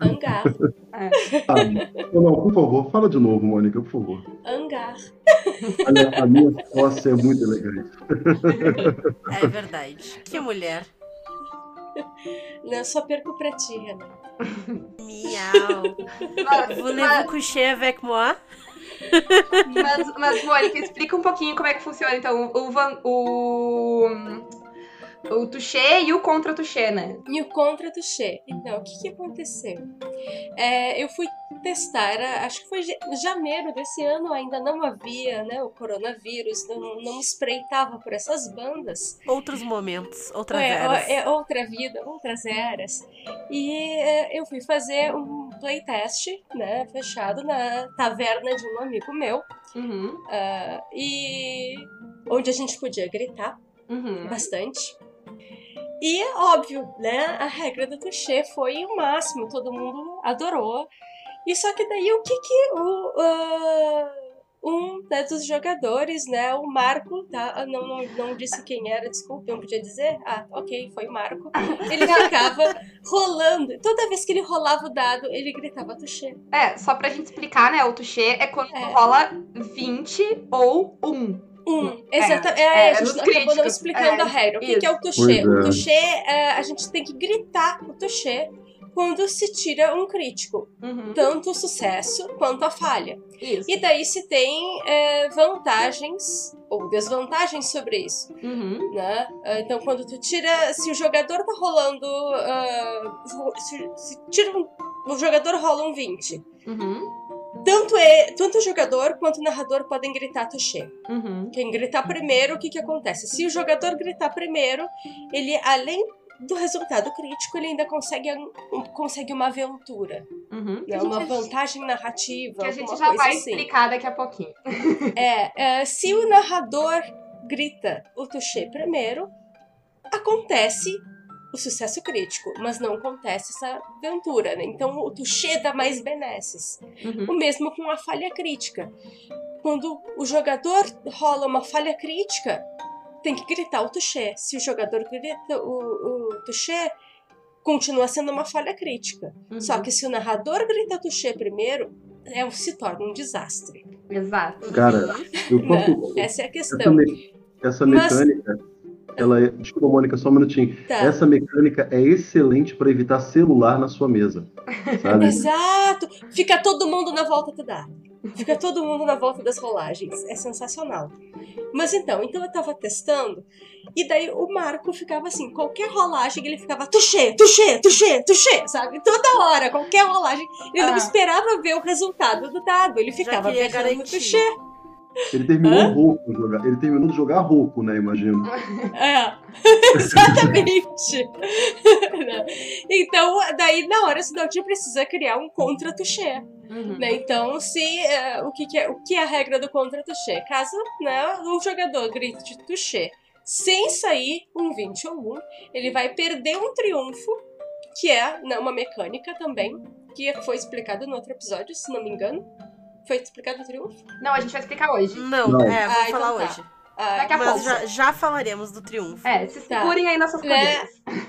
hangar. Ah, não, não, por favor, fala de novo, Mônica, por favor. Hangar. A minha, a minha sócia é muito elegante. É verdade. Que mulher. Não, eu só perco pra ti, Renan. Miau. Voulez-vous coucher avec moi? mas, mas, Mônica, explica um pouquinho como é que funciona, então, o, van, o, o touché e o contra touché, né? E o contra touché. Então, o que, que aconteceu? É, eu fui testar, era, acho que foi ja- janeiro desse ano, ainda não havia né, o coronavírus, não, não espreitava por essas bandas. Outros momentos, outras É, eras. é outra vida, outras eras. E é, eu fui fazer um playtest, né, fechado na taverna de um amigo meu, Uhum, ah, e onde a gente podia gritar uhum. bastante. E óbvio, né, a regra do touché foi o máximo, todo mundo adorou. E só que daí o que que o ah, um né, dos jogadores, né, o Marco, tá? Ah, Não, não, não disse quem era, desculpa, não podia dizer. Ah, ok, foi o Marco. Ele ficava rolando. Toda vez que ele rolava o dado, ele gritava touché. É, só pra gente explicar, né? O touché é quando É. rola 20 ou 1. Um, É, exatamente. É, é, a gente nos acabou explicando É, a regra. O que, que é o touché? É. O touché, é, a gente tem que gritar o touché quando se tira um crítico. Uhum. Tanto o sucesso quanto a falha. Isso. E daí se tem é, vantagens ou desvantagens sobre isso. Uhum. Né? Então, quando tu tira. Se o jogador tá rolando. ah, se, se tira um, o jogador rola um 20. Uhum. Tanto, é, tanto o jogador quanto o narrador podem gritar touché. Uhum. Quem gritar primeiro, o que, que acontece? Se o jogador gritar primeiro, ele, além do resultado crítico, ele ainda consegue, um- consegue uma aventura. Uhum. Né? Uma vantagem narrativa. Que a gente já coisa vai assim. explicar daqui a pouquinho. É, é, se o narrador grita o touché primeiro, acontece o sucesso crítico, mas não acontece essa aventura, né? Então o touché dá mais benesses. Uhum. O mesmo com a falha crítica. Quando o jogador rola uma falha crítica, tem que gritar o touché. Se o jogador grita o, o touché, continua sendo uma falha crítica. Uhum. Só que se o narrador grita touché primeiro, é, se torna um desastre. Exato. Cara, eu posso. Essa é a Essa, questão. me- essa Mas- mecânica, ela é. Desculpa, Mônica, só um minutinho. Tá. Essa mecânica é excelente para evitar celular na sua mesa. Sabe? Exato! Fica todo mundo na volta do dado. Fica todo mundo na volta das rolagens. É sensacional. Mas então, então eu tava testando, e daí o Marco ficava assim, qualquer rolagem ele ficava tuxê, tuxê, tuxê, tuxê, sabe? Toda hora, qualquer rolagem. Ele não Ah. esperava ver o resultado do dado, ele ficava garantir. tuxê. Ele terminou Hã? rouco de jogar. Ele terminou de jogar rouco, né? Imagino. É, exatamente. Então, daí na hora o Daltinho precisa criar um contra-tuxê. Uhum. Né? Então, se eh, o, que, que é, o que é a regra do contra touché? Caso né, um jogador grite touché sem sair um 20 ou 1, ele vai perder um triunfo, que é né, uma mecânica também, que foi explicado no outro episódio, se não me engano. Foi explicado o triunfo? Não, a gente vai explicar hoje. Não, Não. é, vou Ah, então falar tá. hoje. Ah, Daqui a Mas pouco. já, já falaremos do triunfo. É, se Tá. segurem aí nossas Né?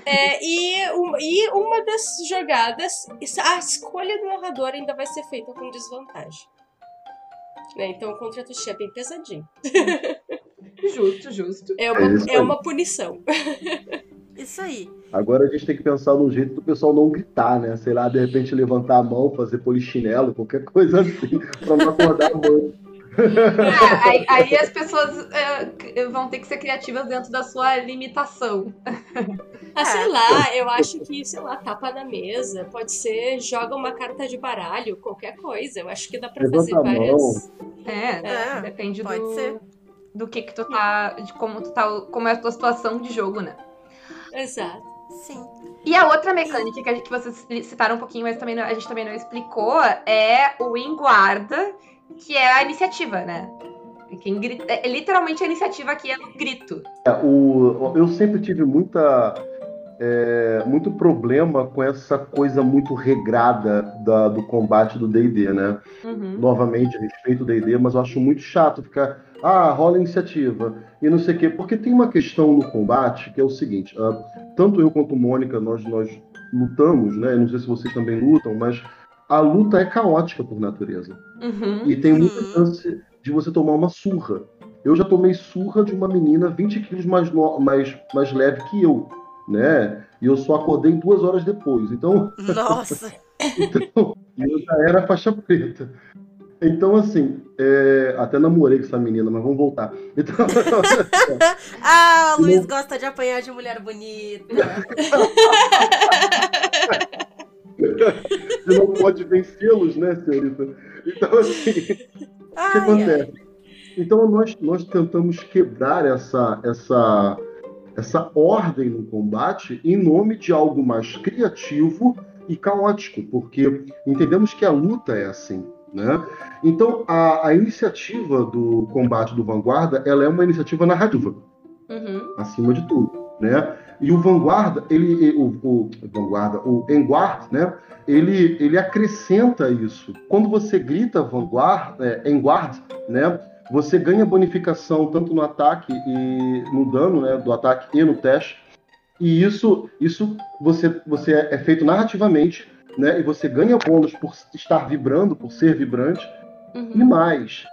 é, e, um- e uma das jogadas, a escolha do narrador ainda vai ser feita com desvantagem. Né? Então o contra é bem pesadinho. Justo, justo. É É uma, é aí. uma punição. Isso aí. Agora a gente tem que pensar num jeito do pessoal não gritar, né? Sei lá, de repente levantar a mão, fazer polichinelo, qualquer coisa assim, pra não acordar a mãe. É, aí, aí as pessoas é, vão ter que ser criativas dentro da sua limitação. Ah, É. sei lá, eu acho que, sei lá, tapa na mesa, pode ser, joga uma carta de baralho, qualquer coisa. Eu acho que dá pra Levanta fazer várias. É, É, depende pode do, ser. do que que tu tá, de como tu tá, como é a tua situação de jogo, né? Exato. Sim. E a outra mecânica que, a gente- que vocês citaram um pouquinho, mas também não- a gente também não explicou, é o enguarda, que é a iniciativa, né? Quem grita, é, literalmente a iniciativa aqui é no grito. É, o, eu sempre tive muita, é, muito problema com essa coisa muito regrada da- do combate do D&D, né? Uhum. Novamente, respeito o D&D, mas eu acho muito chato ficar, ah, rola iniciativa e não sei o quê, porque tem uma questão no combate que é o seguinte, ah, tanto eu quanto Mônica, nós, nós lutamos, né? Não sei se vocês também lutam, mas a luta é caótica por natureza. Uhum. E tem muita Uhum. chance de você tomar uma surra. Eu já tomei surra de uma menina 20 quilos mais, no- mais, mais leve que eu, né? E eu só acordei duas horas depois. Então, Nossa. então eu já era faixa preta. Então, assim, é, até namorei com essa menina, mas vamos voltar. Então, Ah, o Luiz gosta de apanhar de mulher bonita. se não pode vencê-los, né, senhorita? Então, assim, o que Ai, ai. acontece? Então, nós, nós tentamos quebrar essa, essa, essa ordem no combate em nome de algo mais criativo e caótico, porque entendemos que a luta é assim. Né? Então, a, a iniciativa do combate do Vanguarda ela é uma iniciativa narrativa Uhum. acima de tudo, né? E o Vanguarda, ele, o, o Vanguarda, o Enguard, né? Ele, ele acrescenta isso. Quando você grita Vanguard, é, Enguard, né? Você ganha bonificação tanto no ataque e no dano, né? Do ataque e no teste. E isso, isso você, você é é feito narrativamente, né? E você ganha bônus por estar vibrando, por ser vibrante. E Uhum. mais,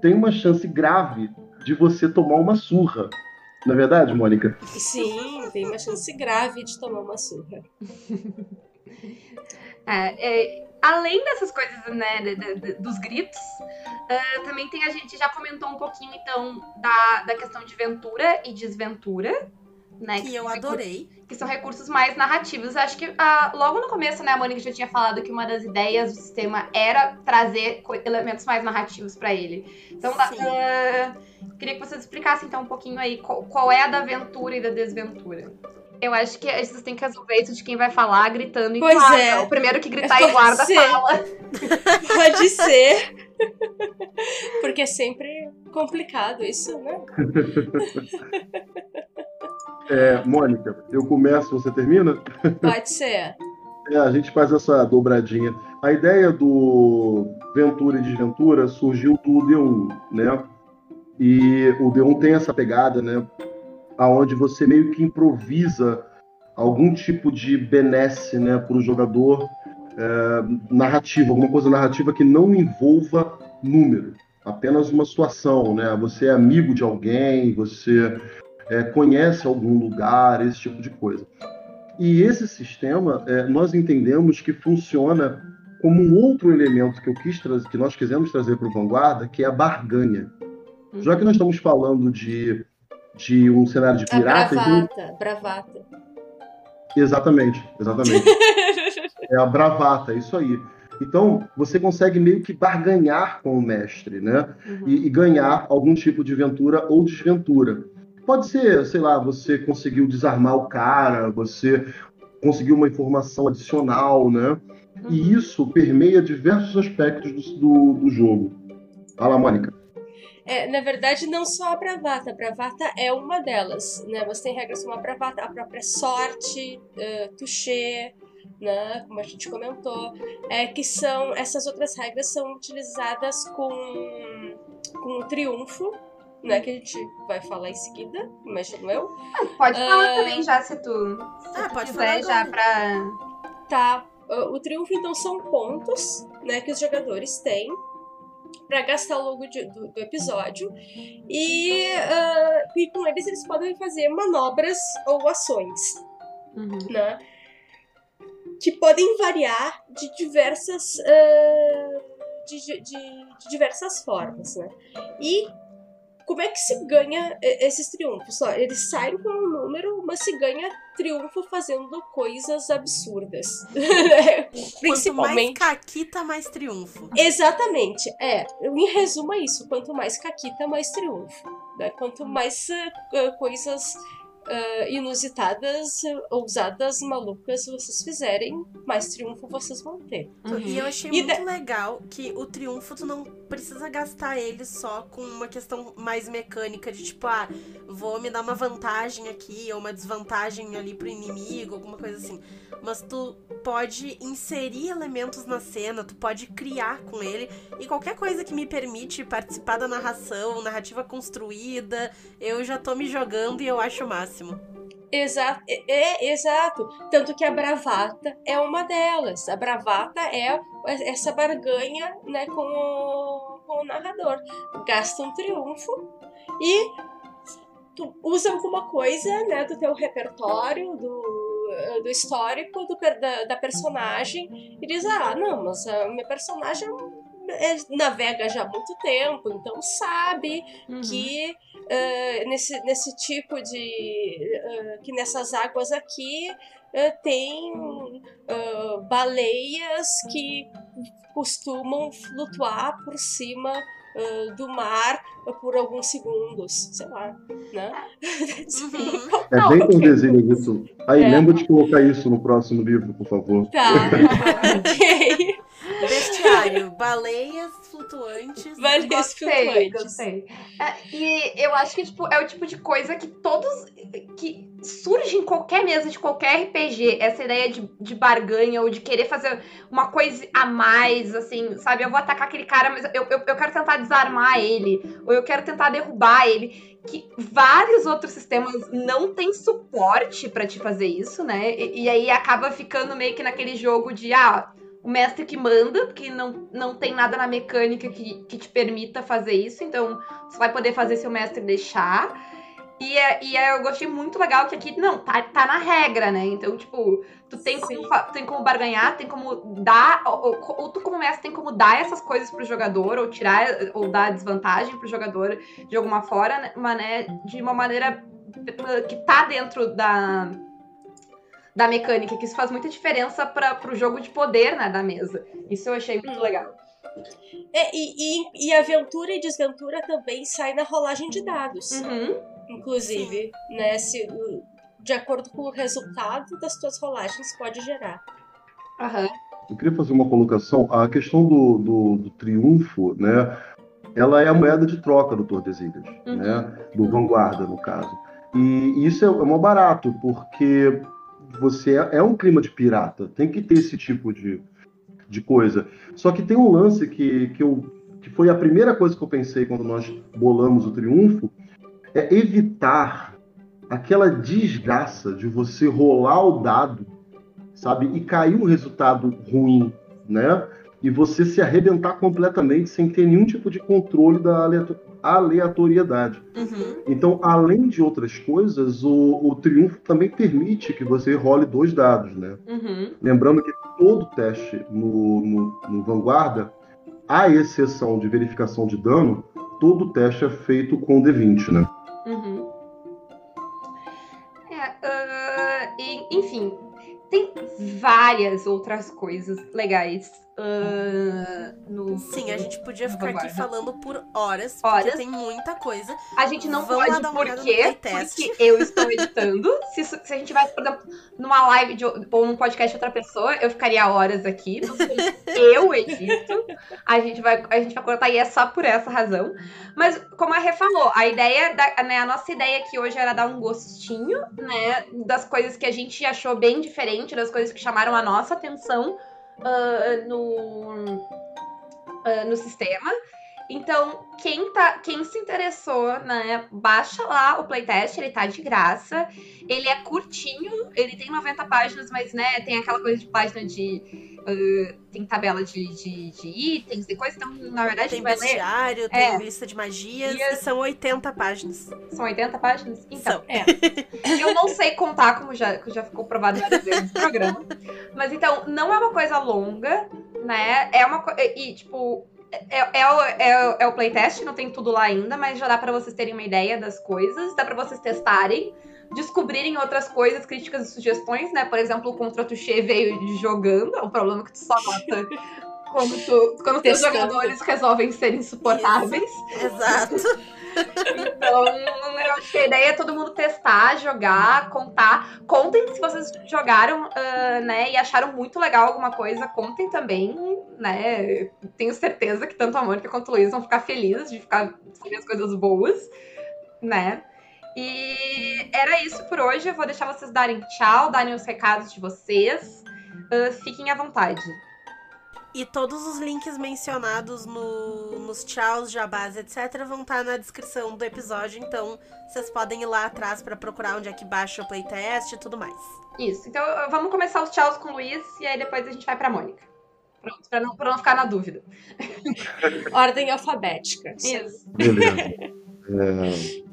tem uma chance grave de você tomar uma surra. Não é verdade, Mônica? Sim, tem uma chance grave de tomar uma surra. É, é, além dessas coisas, né, de- de- dos gritos, ah, também tem a gente já comentou um pouquinho então da, da questão de ventura e desventura, né? Que eu são recursos- adorei. que são recursos mais narrativos. Acho que ah, logo no começo, né, a Mônica já tinha falado que uma das ideias do sistema era trazer elementos mais narrativos pra ele. Então, ah, queria que vocês explicassem então um pouquinho aí qual, qual é a da aventura e da desventura. Eu acho que vocês têm que resolver isso de quem vai falar gritando em Pois guarda. é. O primeiro que gritar Pode em guarda ser. fala. Pode ser. Porque é sempre complicado isso, né? É, Mônica, eu começo, você termina? Pode ser. É, a gente faz essa dobradinha. A ideia do Ventura e Desventura surgiu do D1, né? E o D1 tem essa pegada, né? Aonde você meio que improvisa algum tipo de benesse, né, para o jogador é, narrativa, alguma coisa narrativa que não envolva número, apenas uma situação, né? Você é amigo de alguém, você é, conhece algum lugar, esse tipo de coisa. E esse sistema, é, nós entendemos que funciona como um outro elemento que eu quis trazer, que nós quisemos trazer para o Vanguarda, que é a barganha. Já que nós estamos falando de, de um cenário de A pirata, então- bravata, bravata. exatamente, exatamente. É a bravata, isso aí. Então, você consegue meio que barganhar com o mestre, né? E, e ganhar algum tipo de ventura ou desventura. Pode ser, sei lá, você conseguiu desarmar o cara, você conseguiu uma informação adicional, né? E isso permeia diversos aspectos do, do, do jogo. Fala, Mônica. É, na verdade, não só a bravata. A bravata é uma delas, né? Você tem regras como a bravata, a própria sorte, uh, toucher, né? Como a gente comentou. É, que são... Essas outras regras são utilizadas com, com o triunfo, né? Que a gente vai falar em seguida, imagino eu. Pode falar Ah. também já, se tu, se Ah, tu pode quiser, falar já agora. pra... Tá. uh, O triunfo, então, são pontos né, que os jogadores têm para gastar ao longo de- do, do episódio. E, ah, e com eles eles podem fazer manobras ou ações, né? Que podem variar de diversas. ah, de, de- de- de diversas formas, né? E como é que se ganha e- esses triunfos? Ó, eles saem com um número, mas se ganha triunfo fazendo coisas absurdas. Quanto mais Principalmente. caquita, mais triunfo. Exatamente, é. Em resumo, é isso. Quanto mais caquita, mais triunfo. Né? Quanto mais eh, coisas eh, inusitadas, ousadas, malucas vocês fizerem, mais triunfo vocês vão ter. E eu achei E muito legal que o triunfo tu não precisa gastar ele só com uma questão mais mecânica de tipo, ah, vou me dar uma vantagem aqui ou uma desvantagem ali pro inimigo, alguma coisa assim. Mas tu pode inserir elementos na cena, tu pode criar com ele e qualquer coisa que me permite participar da narração, narrativa construída, eu já tô me jogando e eu acho o máximo. Exato, é, é, exato. Tanto que a bravata é uma delas. A bravata é essa barganha né, com, o, com o narrador. Gasta um triunfo e tu usa alguma coisa né, do teu repertório, do, do histórico do, da, da personagem e diz: Ah, não, mas a minha personagem é- navega já há muito tempo, então sabe Uhum. que uh, nesse, nesse tipo de. Uh, que nessas águas aqui uh, tem baleias que costumam flutuar por cima uh, do mar por alguns segundos, sei lá, né? Uhum. É bem com desenho isso. Aí, é. lembra de colocar isso no próximo livro, por favor. Tá, ok. Bestiário, baleias flutuantes. Baleias gostei, flutuantes. Gostei. É, e eu acho que tipo, é o tipo de coisa que todos. que surge em qualquer mesa de qualquer RPG. Essa ideia de, de barganha ou de querer fazer uma coisa a mais, assim, sabe? Eu vou atacar aquele cara, mas eu, eu, eu quero tentar desarmar ele. Ou eu quero tentar derrubar ele. Que vários outros sistemas não têm suporte para te fazer isso, né? E, e aí acaba ficando meio que naquele jogo de, ah o mestre que manda, porque não, não tem nada na mecânica que, que te permita fazer isso, então você vai poder fazer se o mestre deixar. E, é, e é, eu gostei muito legal que aqui, não, tá, tá na regra, né? Então, tipo, tu tem como, tem como barganhar, tem como dar, ou, ou, tu como mestre tem como dar essas coisas pro jogador, ou tirar, ou dar desvantagem pro jogador de alguma forma, né? De uma maneira que tá dentro da da mecânica, que isso faz muita diferença para o jogo de poder né, da mesa. Isso eu achei muito legal. É, e, e, e, aventura e desventura também sai na rolagem de dados. Uhum. Inclusive, né? Se, de acordo com o resultado das tuas rolagens, pode gerar. Uhum. Eu queria fazer uma colocação. A questão do, do, do triunfo, né? Ela é a moeda de troca do Tordesilhas, uhum. né? Do Vanguarda, no caso. E isso é, é mó barato, porque você é, é um clima de pirata, tem que ter esse tipo de, de coisa. Só que tem um lance que, que, eu, que foi a primeira coisa que eu pensei quando nós bolamos o triunfo, é evitar aquela desgraça de você rolar o dado, sabe, e cair um resultado ruim, né? E você se arrebentar completamente sem ter nenhum tipo de controle da aleatoriedade. Uhum. Então, além de outras coisas, o, o, triunfo também permite que você role dois dados, né? Uhum. Lembrando que todo teste no, no, no, Vanguarda, à exceção de verificação de dano, todo teste é feito com D20, né? Uhum. É, uh, e, enfim, tem várias outras coisas legais Uh, no, Sim, a gente podia ficar aqui falando por horas, horas, porque tem muita coisa. A gente não Vamos pode, por quê? Porque eu estou editando. se, se, a gente exemplo, numa live de, ou num podcast de outra pessoa, eu ficaria horas aqui. eu edito. A gente, vai, a gente vai cortar e é só por essa razão. Mas, como a Rê falou, a ideia, da, né, a nossa ideia aqui hoje era dar um gostinho, né, das coisas que a gente achou bem diferente, das coisas que chamaram a nossa atenção uh, no, uh, no sistema. Então, quem, tá, quem se interessou, né, baixa lá o playtest, ele tá de graça. Ele é curtinho, ele tem 90 páginas, mas, né, tem aquela coisa de página de. Uh, tem tabela de, de, de, itens e coisa, então, na verdade, tem bestiário, ler... tem é. lista de magias, e, e são 80 páginas. São 80 páginas? Então, é. Eu não sei contar, como já, já ficou provado várias vezes no programa. Mas então, não é uma coisa longa, né? É uma coisa. E, tipo, é, é, o, é, é o playtest, não tem tudo lá ainda, mas já dá para vocês terem uma ideia das coisas, dá para vocês testarem, descobrirem outras coisas, críticas e sugestões, né? Por exemplo, o Contra Touché veio jogando, é um problema que tu só nota quando, tu, quando os jogadores resolvem ser insuportáveis. Isso. Exato. Então, eu acho que a ideia é todo mundo testar, jogar, contar. Contem se vocês jogaram, uh, né, e acharam muito legal alguma coisa, contem também, né? Tenho certeza que tanto a Mônica quanto o Luiz vão ficar felizes de ficar saber as coisas boas, né? E era isso por hoje. Eu vou deixar vocês darem tchau, darem os recados de vocês. Uh, fiquem à vontade. E todos os links mencionados no, nos tchauz, jabás, etc., vão estar tá na descrição do episódio. Então, vocês podem ir lá atrás para procurar onde é que baixa o playtest e tudo mais. Isso. Então, vamos começar os tchauz com o Luiz e aí depois a gente vai pra Mônica. Pronto, pra não, pra não ficar na dúvida. Ordem alfabética. Isso. Beleza. É...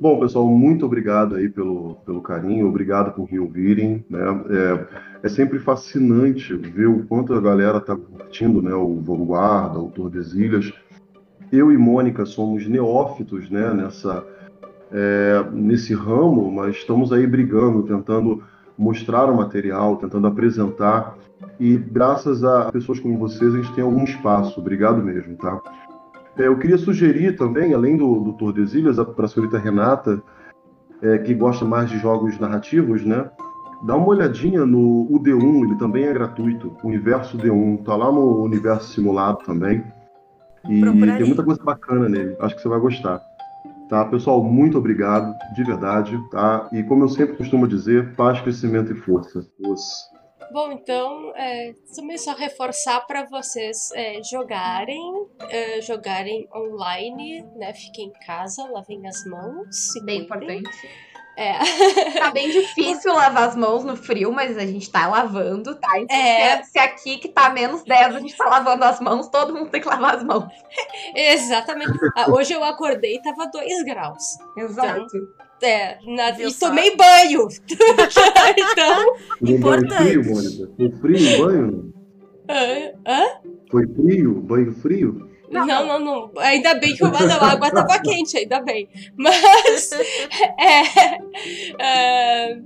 Bom, pessoal, muito obrigado aí pelo, pelo carinho, obrigado por me ouvirem. Né? É, é sempre fascinante ver o quanto a galera está curtindo né? o Vanguarda, o Tordesilhas. Eu e Mônica somos neófitos né? nessa, é, nesse ramo, mas estamos aí brigando, tentando mostrar o material, tentando apresentar. E graças a pessoas como vocês, a gente tem algum espaço. Obrigado mesmo, tá? É, eu queria sugerir também, além do, do Tordesilhas, para a senhorita Renata, é, que gosta mais de jogos narrativos, né? Dá uma olhadinha no UD1, ele também é gratuito. Universo D1, tá lá no Universo Simulado também. E Procurarei. tem muita coisa bacana nele. Acho que você vai gostar. Tá, pessoal, muito obrigado, de verdade, tá? E como eu sempre costumo dizer, paz, crescimento e força. Os- Bom, então, é, também só reforçar para vocês é, jogarem, é, jogarem online, né? Fiquem em casa, lavem as mãos. se Bem cuidem. importante. É. Tá bem difícil lavar as mãos no frio, mas a gente tá lavando, tá? Então, É. se, se aqui que tá menos 10 a gente tá lavando as mãos, todo mundo tem que lavar as mãos. Exatamente. Ah, hoje eu acordei e tava 2 graus. Exato. É, na- e só? tomei banho. então. Foi um banho Importante. frio, Mônica? Foi frio o banho? hã? Hã? Foi frio? Banho frio? Não, não, não, Ainda bem que o- não, a água tava quente, ainda bem. Mas. é, é,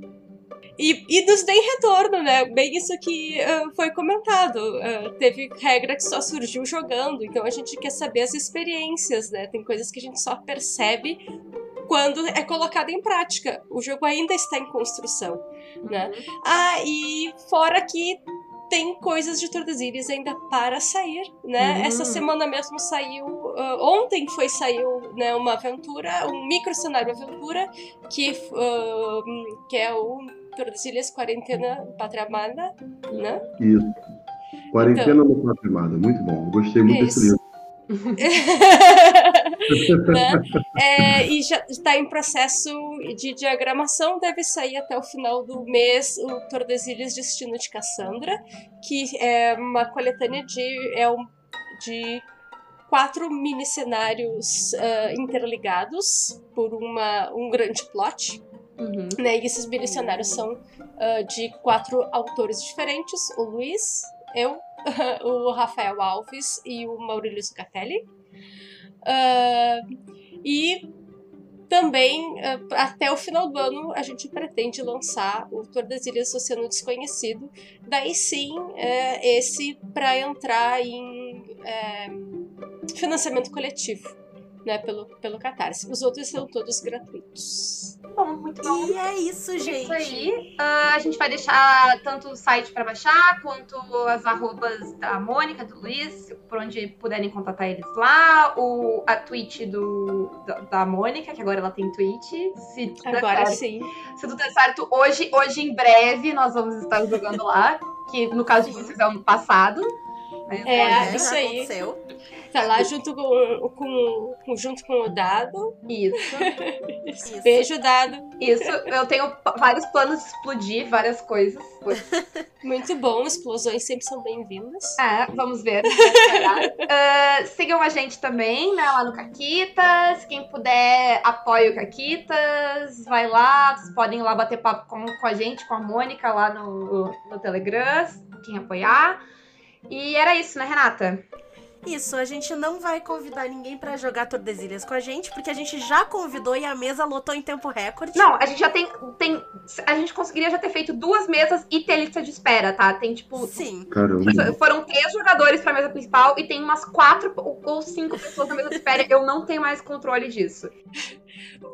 e, e nos deem retorno, né? Bem isso que ah, foi comentado. Ah, teve regra que só surgiu jogando, então a gente quer saber as experiências, né? Tem coisas que a gente só percebe quando é colocado em prática. O jogo ainda está em construção, né? Ah, e fora que tem coisas de Tordesilhas ainda para sair, né? Hum. Essa semana mesmo saiu, ah, ontem foi saiu, né, uma aventura, um micro cenário aventura que ah, que é o Tordesilhas Quarentena Patramada, né? Isso. Quarentena no Patrimada. Muito bom. Gostei muito desse Isso. livro. né? É, e já está em processo de diagramação, deve sair até o final do mês o Tordesilhas Destino de Cassandra, que é uma coletânea de, é um, de quatro mini cenários ah, interligados por uma, um grande plot. Uhum. né? E esses mini cenários são ah, de quatro autores diferentes: o Luiz, eu, o Rafael Alves e o Maurílio Zucatelli. Ah, e também, ah, até o final do ano, a gente pretende lançar o Tordesilhas Oceano Desconhecido. Daí sim, é, esse para entrar em é, financiamento coletivo. Né, pelo, pelo Catarse. Os outros são todos gratuitos. Bom, muito bom. E é isso, É gente. Isso aí. Ah, a gente vai deixar tanto o site pra baixar, quanto as arrobas da Mônica, do Luiz, por onde puderem contatar eles lá. O, a Twitch do, da, da Mônica, que agora ela tem Twitch. Se Agora certo- sim. Se tudo der certo, hoje, hoje em breve nós vamos estar jogando lá. Que no caso de vocês é ano passado. né? É, É, isso aí. aconteceu. Tá lá junto com, com, junto com o Dado. Isso. Isso. Beijo, Dado. Isso. Eu tenho vários planos de explodir várias coisas. Muito bom, explosões sempre são bem-vindas. É, vamos ver. Ah, sigam a gente também, né, lá no Caquitas. Quem puder, apoia o Caquitas. Vai lá, vocês podem ir lá bater papo com, com a gente, com a Mônica lá no, no Telegram, quem apoiar. E era isso, né, Renata? Isso, a gente não vai convidar ninguém pra jogar Tordesilhas com a gente, porque a gente já convidou e a mesa lotou em tempo recorde. Não, a gente já tem, tem. A gente conseguiria já ter feito duas mesas e ter lista de espera, tá? Tem tipo. Sim. Caramba. Foram três jogadores pra mesa principal e tem umas quatro ou ou cinco pessoas na mesa de espera. Eu não tenho mais controle disso.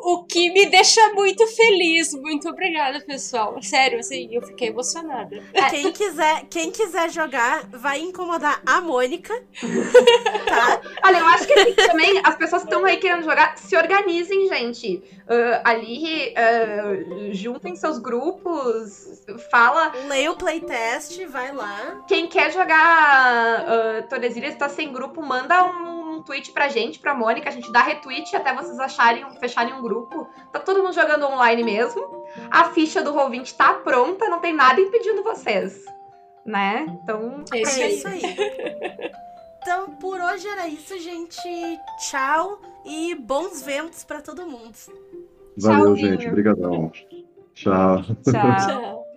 O que me deixa muito feliz. Muito obrigada, pessoal. Sério, assim, eu fiquei emocionada. Quem quiser, quem quiser jogar, vai incomodar a Mônica. tá? Olha, eu acho que assim, também as pessoas que estão aí querendo jogar, se organizem, gente. Ah, ali, ah, juntem seus grupos, fala. Leia o playtest, vai lá. Quem quer jogar uh, Tordesilhas tá sem grupo, manda um, um tweet pra gente, pra Mônica. A gente dá retweet até vocês acharem, fecharem um grupo. Tá todo mundo jogando online mesmo. A ficha do Roll20 tá pronta, não tem nada impedindo vocês. Né? Então, É isso é aí. isso aí. Então, por hoje era isso, gente. Tchau e bons ventos pra todo mundo. Valeu, Tchauzinho. gente. Obrigadão. Tchau. tchau. Tchau.